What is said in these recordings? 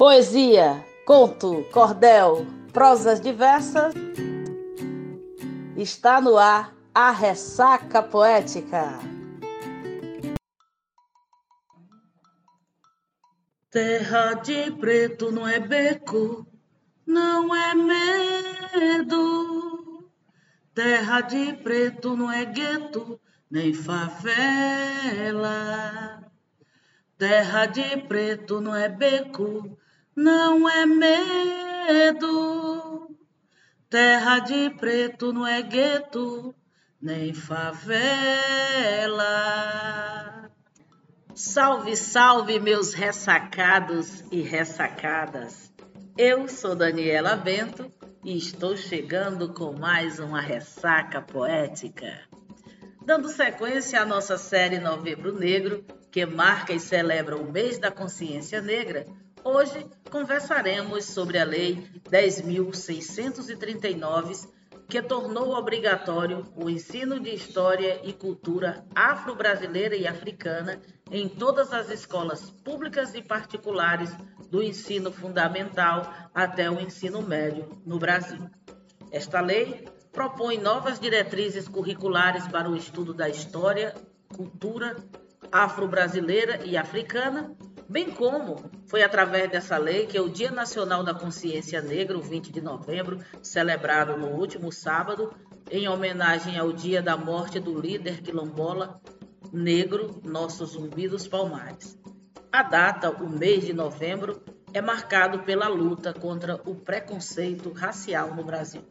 Poesia, conto, cordel, prosas diversas. Está no ar a ressaca poética. Terra de preto não é beco, não é medo. Terra de preto não é gueto, nem favela. Terra de preto não é beco, não é medo. Terra de preto não é gueto, nem favela. Salve, salve, meus ressacados e ressacadas. Eu sou Daniela Bento e estou chegando com mais uma ressaca poética. Dando sequência à nossa série Novembro Negro, que marca e celebra o mês da consciência negra, Hoje conversaremos sobre a Lei 10.639, que tornou obrigatório o ensino de história e cultura afro-brasileira e africana em todas as escolas públicas e particulares do ensino fundamental até o ensino médio no Brasil. Esta lei propõe novas diretrizes curriculares para o estudo da história, cultura afro-brasileira e africana Bem como foi através dessa lei que o Dia Nacional da Consciência Negra, o 20 de novembro, celebrado no último sábado, em homenagem ao dia da morte do líder quilombola negro, nosso Zumbi dos Palmares. A data, o mês de novembro, é marcado pela luta contra o preconceito racial no Brasil.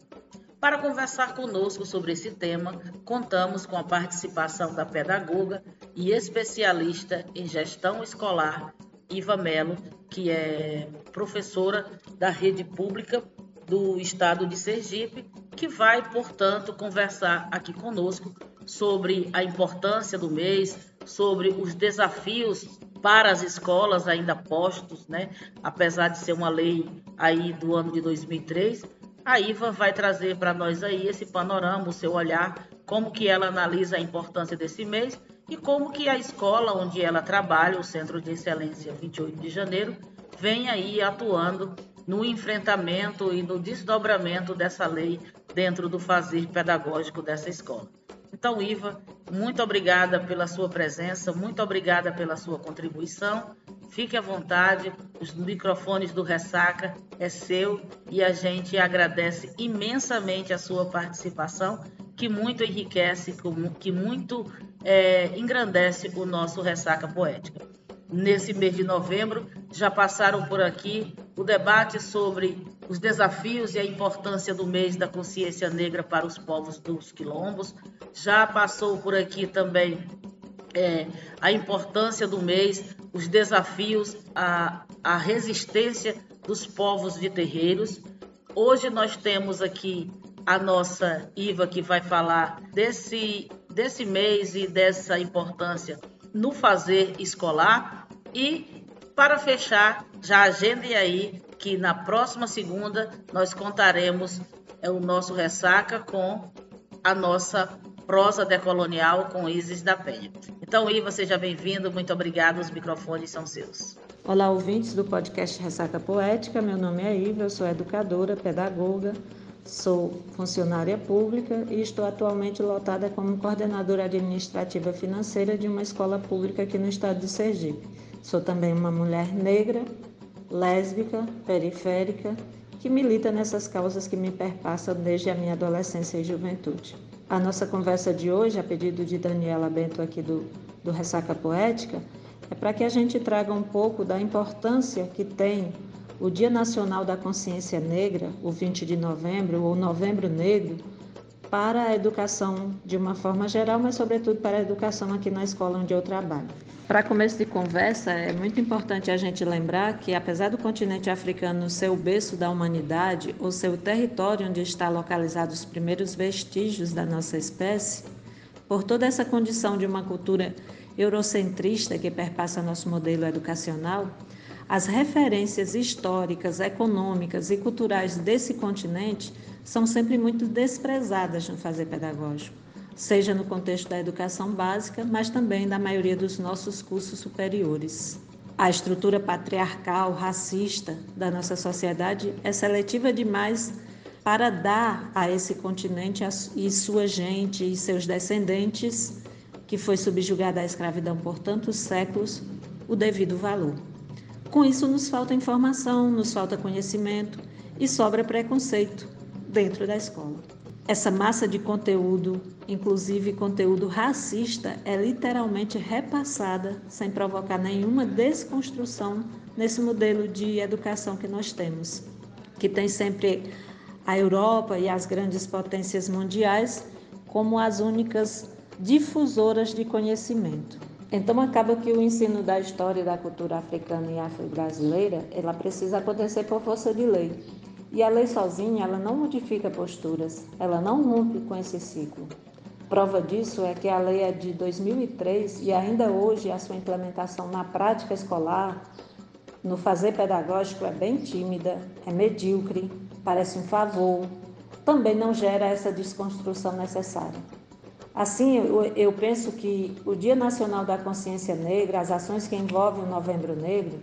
Para conversar conosco sobre esse tema, contamos com a participação da pedagoga e especialista em gestão escolar Iva Mello, que é professora da rede pública do estado de Sergipe, que vai, portanto, conversar aqui conosco sobre a importância do mês, sobre os desafios para as escolas ainda postos, né? Apesar de ser uma lei aí do ano de 2003, a Iva vai trazer para nós aí esse panorama, o seu olhar, como que ela analisa a importância desse mês e como que a escola onde ela trabalha, o Centro de Excelência 28 de Janeiro, vem aí atuando no enfrentamento e no desdobramento dessa lei dentro do fazer pedagógico dessa escola. Então, Iva, muito obrigada pela sua presença, muito obrigada pela sua contribuição. Fique à vontade, os microfones do Ressaca é seu e a gente agradece imensamente a sua participação que muito enriquece, que muito é, engrandece o nosso Ressaca Poética. Nesse mês de novembro, já passaram por aqui o debate sobre os desafios e a importância do mês da consciência negra para os povos dos quilombos. Já passou por aqui também é, a importância do mês, os desafios, a, a resistência dos povos de terreiros. Hoje nós temos aqui a nossa Iva que vai falar desse, desse mês e dessa importância no fazer escolar. E para fechar, já agendem aí que na próxima segunda nós contaremos é, o nosso ressaca com a nossa prosa decolonial com Isis da Penha. Então, Iva, seja bem-vindo, muito obrigada, os microfones são seus. Olá, ouvintes do podcast Ressaca Poética, meu nome é Iva, eu sou educadora, pedagoga, Sou funcionária pública e estou atualmente lotada como coordenadora administrativa financeira de uma escola pública aqui no estado de Sergipe. Sou também uma mulher negra, lésbica, periférica, que milita nessas causas que me perpassam desde a minha adolescência e juventude. A nossa conversa de hoje, a pedido de Daniela Bento aqui do, do Ressaca Poética, é para que a gente traga um pouco da importância que tem o Dia Nacional da Consciência Negra, o 20 de novembro, ou Novembro Negro, para a educação de uma forma geral, mas sobretudo para a educação aqui na escola onde eu trabalho. Para começo de conversa, é muito importante a gente lembrar que, apesar do continente africano ser o berço da humanidade, ou ser o território onde está localizados os primeiros vestígios da nossa espécie, por toda essa condição de uma cultura eurocentrista que perpassa nosso modelo educacional, as referências históricas, econômicas e culturais desse continente são sempre muito desprezadas no fazer pedagógico, seja no contexto da educação básica, mas também da maioria dos nossos cursos superiores. a estrutura patriarcal, racista da nossa sociedade é seletiva demais para dar a esse continente e sua gente e seus descendentes, que foi subjugada à escravidão por tantos séculos, o devido valor. Com isso, nos falta informação, nos falta conhecimento e sobra preconceito dentro da escola. Essa massa de conteúdo, inclusive conteúdo racista, é literalmente repassada sem provocar nenhuma desconstrução nesse modelo de educação que nós temos, que tem sempre a Europa e as grandes potências mundiais como as únicas difusoras de conhecimento. Então acaba que o ensino da história da cultura africana e afro-brasileira, ela precisa acontecer por força de lei. E a lei sozinha, ela não modifica posturas, ela não rompe com esse ciclo. Prova disso é que a lei é de 2003 e ainda hoje a sua implementação na prática escolar, no fazer pedagógico, é bem tímida, é medíocre, parece um favor, também não gera essa desconstrução necessária. Assim, eu, eu penso que o Dia Nacional da Consciência Negra, as ações que envolvem o Novembro Negro,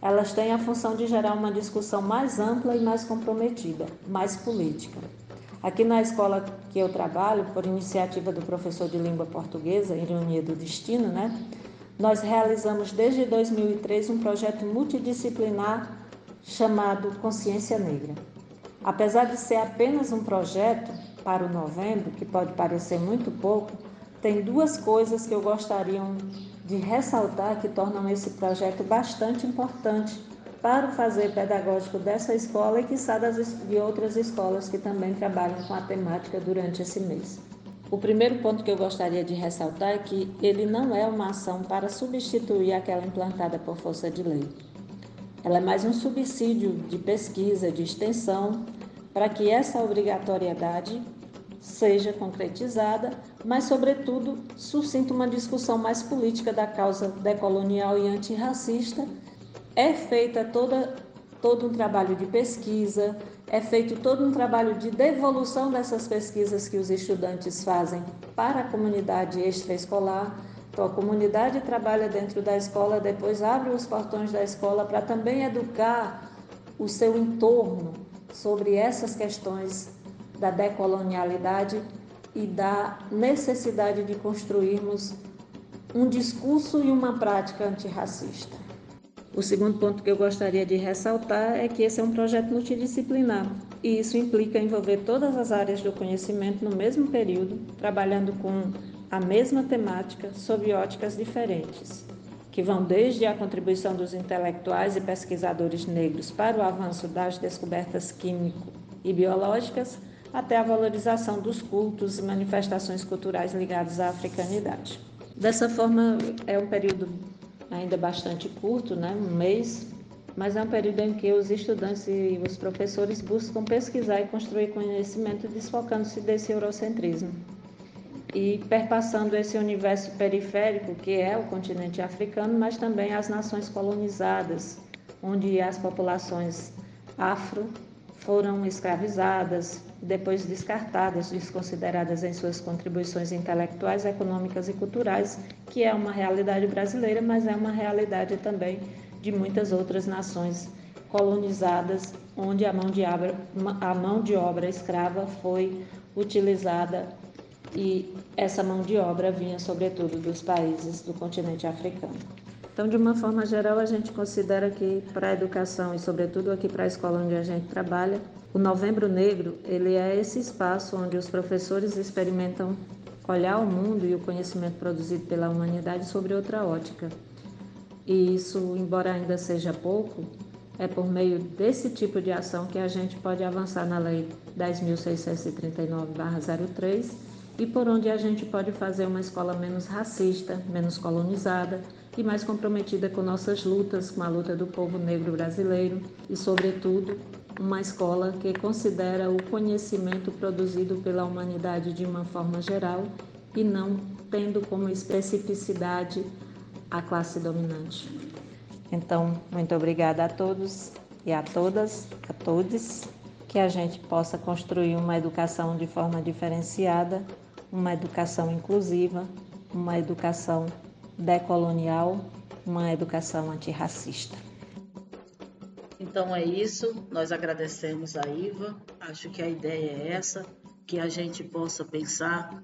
elas têm a função de gerar uma discussão mais ampla e mais comprometida, mais política. Aqui na escola que eu trabalho, por iniciativa do professor de língua portuguesa, Ironia do Destino, né? Nós realizamos desde 2003 um projeto multidisciplinar chamado Consciência Negra. Apesar de ser apenas um projeto para o novembro, que pode parecer muito pouco, tem duas coisas que eu gostaria de ressaltar que tornam esse projeto bastante importante para o fazer pedagógico dessa escola e que de outras escolas que também trabalham com a temática durante esse mês. O primeiro ponto que eu gostaria de ressaltar é que ele não é uma ação para substituir aquela implantada por força de lei. Ela é mais um subsídio de pesquisa, de extensão, para que essa obrigatoriedade seja concretizada, mas, sobretudo, suscita uma discussão mais política da causa decolonial e antirracista. É feita toda, todo um trabalho de pesquisa, é feito todo um trabalho de devolução dessas pesquisas que os estudantes fazem para a comunidade extraescolar. Então, a comunidade trabalha dentro da escola, depois abre os portões da escola para também educar o seu entorno sobre essas questões da decolonialidade e da necessidade de construirmos um discurso e uma prática antirracista. O segundo ponto que eu gostaria de ressaltar é que esse é um projeto multidisciplinar e isso implica envolver todas as áreas do conhecimento no mesmo período, trabalhando com a mesma temática sob óticas diferentes, que vão desde a contribuição dos intelectuais e pesquisadores negros para o avanço das descobertas químico e biológicas até a valorização dos cultos e manifestações culturais ligados à africanidade. Dessa forma, é um período ainda bastante curto, né, um mês, mas é um período em que os estudantes e os professores buscam pesquisar e construir conhecimento desfocando-se desse eurocentrismo e perpassando esse universo periférico que é o continente africano, mas também as nações colonizadas, onde as populações afro foram escravizadas, depois descartadas, desconsideradas em suas contribuições intelectuais, econômicas e culturais, que é uma realidade brasileira, mas é uma realidade também de muitas outras nações colonizadas, onde a mão de obra, a mão de obra escrava foi utilizada e essa mão de obra vinha sobretudo dos países do continente africano. Então, de uma forma geral, a gente considera que para a educação e, sobretudo, aqui para a escola onde a gente trabalha, o Novembro Negro ele é esse espaço onde os professores experimentam olhar o mundo e o conhecimento produzido pela humanidade sobre outra ótica. E isso, embora ainda seja pouco, é por meio desse tipo de ação que a gente pode avançar na Lei 10.639-03 e por onde a gente pode fazer uma escola menos racista, menos colonizada e mais comprometida com nossas lutas, com a luta do povo negro brasileiro e, sobretudo, uma escola que considera o conhecimento produzido pela humanidade de uma forma geral e não tendo como especificidade a classe dominante. Então, muito obrigada a todos e a todas, a todos, que a gente possa construir uma educação de forma diferenciada uma educação inclusiva, uma educação decolonial, uma educação antirracista. Então é isso, nós agradecemos a Iva. Acho que a ideia é essa, que a gente possa pensar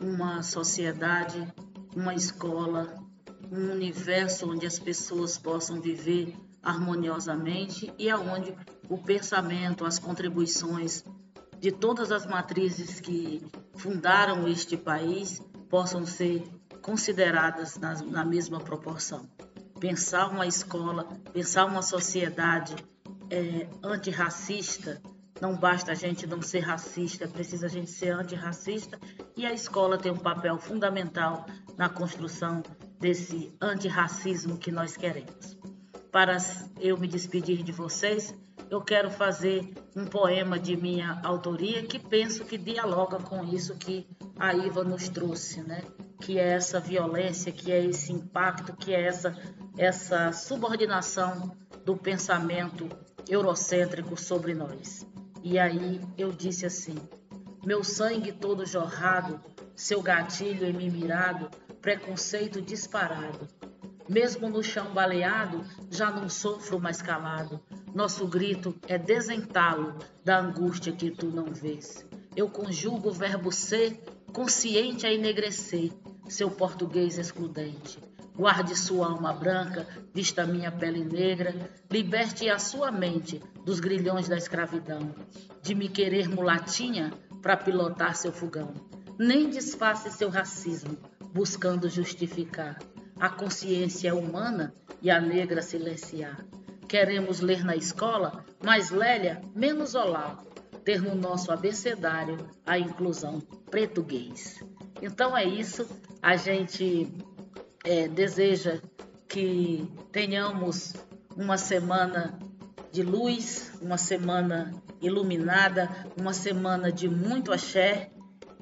uma sociedade, uma escola, um universo onde as pessoas possam viver harmoniosamente e aonde o pensamento, as contribuições de todas as matrizes que fundaram este país possam ser consideradas na, na mesma proporção. Pensar uma escola, pensar uma sociedade é, antirracista, não basta a gente não ser racista, é preciso a gente ser antirracista e a escola tem um papel fundamental na construção desse antirracismo que nós queremos. Para eu me despedir de vocês, eu quero fazer um poema de minha autoria que penso que dialoga com isso que a Iva nos trouxe, né? Que é essa violência, que é esse impacto, que é essa essa subordinação do pensamento eurocêntrico sobre nós. E aí eu disse assim: meu sangue todo jorrado, seu gatilho em mim mirado, preconceito disparado. Mesmo no chão baleado, já não sofro mais calado. Nosso grito é desentalo da angústia que tu não vês. Eu conjugo o verbo ser, consciente a enegrecer, seu português excludente. Guarde sua alma branca, vista minha pele negra, liberte a sua mente dos grilhões da escravidão, de me querer mulatinha para pilotar seu fogão. Nem disfarce seu racismo, buscando justificar a consciência humana e a negra silenciar. Queremos ler na escola, mais Lélia, menos Olavo, ter no nosso abecedário a inclusão português. Então é isso, a gente é, deseja que tenhamos uma semana de luz, uma semana iluminada, uma semana de muito axé.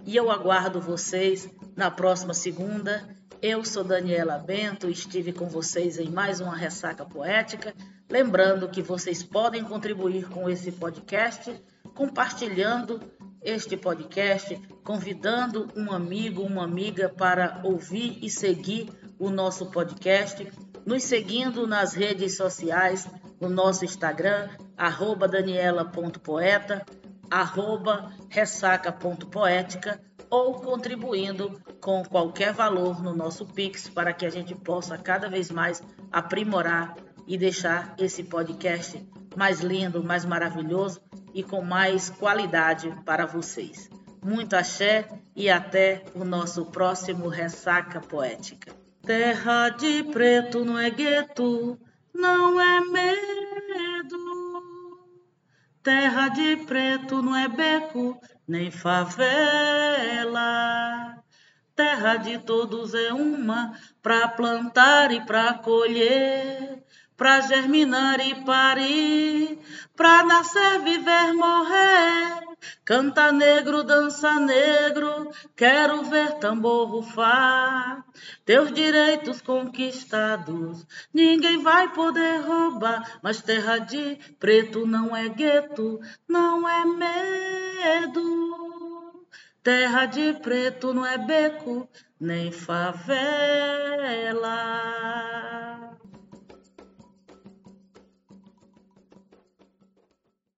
E eu aguardo vocês na próxima segunda. Eu sou Daniela Bento, estive com vocês em mais uma ressaca poética. Lembrando que vocês podem contribuir com esse podcast compartilhando este podcast, convidando um amigo, uma amiga para ouvir e seguir o nosso podcast, nos seguindo nas redes sociais, no nosso Instagram, arroba daniela.poeta, arroba ressaca.poética ou contribuindo com qualquer valor no nosso Pix para que a gente possa cada vez mais aprimorar e deixar esse podcast mais lindo, mais maravilhoso e com mais qualidade para vocês. Muito axé e até o nosso próximo Ressaca Poética. Terra de preto não é gueto, não é medo. Terra de preto não é beco, nem favela. Terra de todos é uma, pra plantar e pra colher, pra germinar e parir, pra nascer, viver, morrer. Canta negro, dança negro, quero ver tambor rufar. Teus direitos conquistados, ninguém vai poder roubar. Mas terra de preto não é gueto, não é medo. Terra de preto não é beco, nem favela.